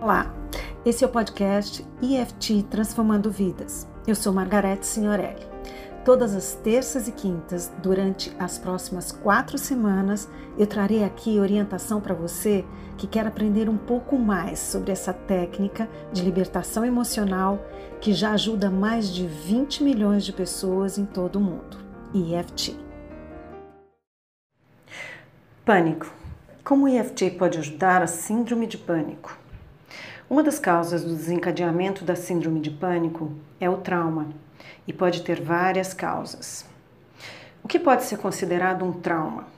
Olá, esse é o podcast EFT Transformando Vidas. Eu sou Margarete Signorelli. Todas as terças e quintas, durante as próximas quatro semanas, eu trarei aqui orientação para você que quer aprender um pouco mais sobre essa técnica de libertação emocional que já ajuda mais de 20 milhões de pessoas em todo o mundo. EFT. Pânico. Como o EFT pode ajudar a síndrome de pânico? Uma das causas do desencadeamento da síndrome de pânico é o trauma e pode ter várias causas. O que pode ser considerado um trauma?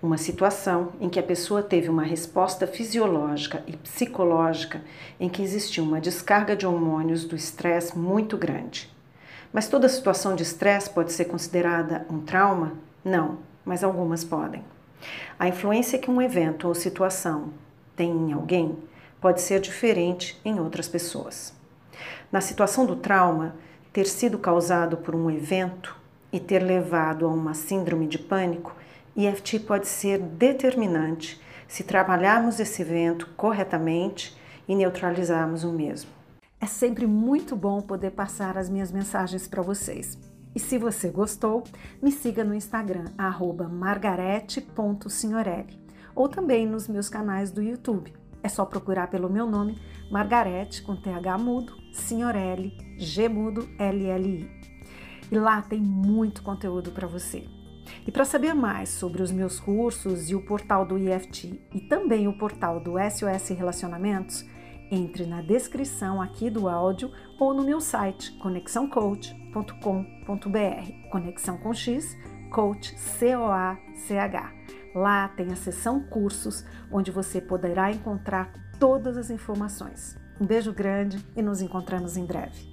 Uma situação em que a pessoa teve uma resposta fisiológica e psicológica em que existiu uma descarga de hormônios do estresse muito grande. Mas toda situação de estresse pode ser considerada um trauma? Não, mas algumas podem. A influência que um evento ou situação tem em alguém pode ser diferente em outras pessoas. Na situação do trauma, ter sido causado por um evento e ter levado a uma síndrome de pânico, EFT pode ser determinante se trabalharmos esse evento corretamente e neutralizarmos o mesmo. É sempre muito bom poder passar as minhas mensagens para vocês. E se você gostou, me siga no Instagram, margarete.signorelli, ou também nos meus canais do YouTube. É só procurar pelo meu nome, Margarete, com TH mudo, Signorelli, G mudo, LLI. E lá tem muito conteúdo para você. E para saber mais sobre os meus cursos e o portal do IFT e também o portal do SOS Relacionamentos, entre na descrição aqui do áudio ou no meu site conexãocoach.com.br. Conexão com X, coach C O A C H. Lá tem a seção cursos, onde você poderá encontrar todas as informações. Um beijo grande e nos encontramos em breve.